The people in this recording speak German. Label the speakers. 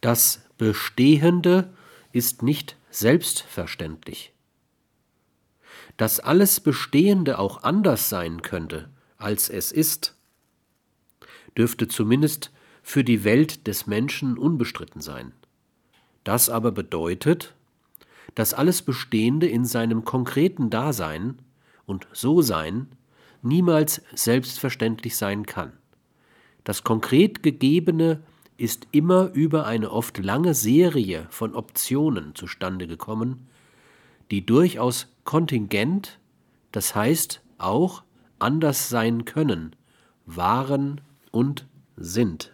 Speaker 1: Das Bestehende ist nicht selbstverständlich. Dass alles Bestehende auch anders sein könnte, als es ist, dürfte zumindest für die Welt des Menschen unbestritten sein. Das aber bedeutet, dass alles Bestehende in seinem konkreten Dasein und So-Sein niemals selbstverständlich sein kann. Das konkret Gegebene ist immer über eine oft lange Serie von Optionen zustande gekommen, die durchaus kontingent, das heißt auch anders sein können, waren und sind.